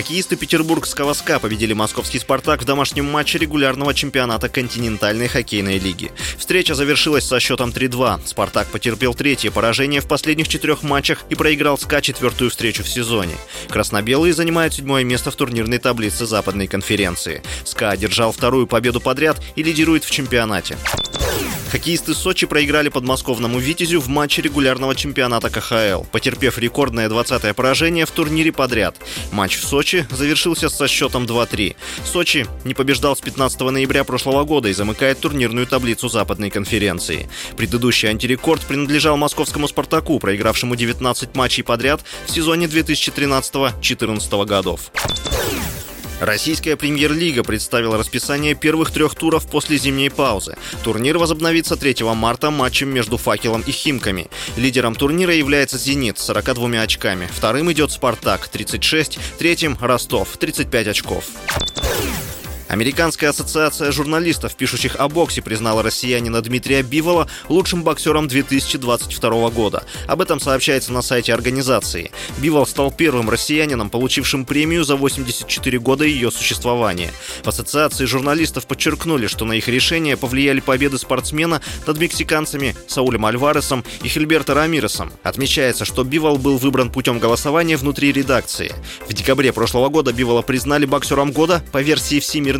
Хоккеисты петербургского СКА победили московский «Спартак» в домашнем матче регулярного чемпионата континентальной хоккейной лиги. Встреча завершилась со счетом 3-2. «Спартак» потерпел третье поражение в последних четырех матчах и проиграл СКА четвертую встречу в сезоне. Красно-белые занимают седьмое место в турнирной таблице Западной конференции. СКА одержал вторую победу подряд и лидирует в чемпионате. Хоккеисты Сочи проиграли подмосковному «Витязю» в матче регулярного чемпионата КХЛ, потерпев рекордное 20-е поражение в турнире подряд. Матч в Сочи завершился со счетом 2-3. Сочи не побеждал с 15 ноября прошлого года и замыкает турнирную таблицу Западной конференции. Предыдущий антирекорд принадлежал московскому «Спартаку», проигравшему 19 матчей подряд в сезоне 2013-2014 годов. Российская премьер-лига представила расписание первых трех туров после зимней паузы. Турнир возобновится 3 марта матчем между «Факелом» и «Химками». Лидером турнира является «Зенит» с 42 очками. Вторым идет «Спартак» 36, третьим «Ростов» 35 очков. Американская ассоциация журналистов, пишущих о боксе, признала россиянина Дмитрия Бивола лучшим боксером 2022 года. Об этом сообщается на сайте организации. Бивол стал первым россиянином, получившим премию за 84 года ее существования. В ассоциации журналистов подчеркнули, что на их решение повлияли победы спортсмена над мексиканцами Саулем Альваресом и Хильберто Рамиресом. Отмечается, что Бивол был выбран путем голосования внутри редакции. В декабре прошлого года Бивола признали боксером года по версии Всемирной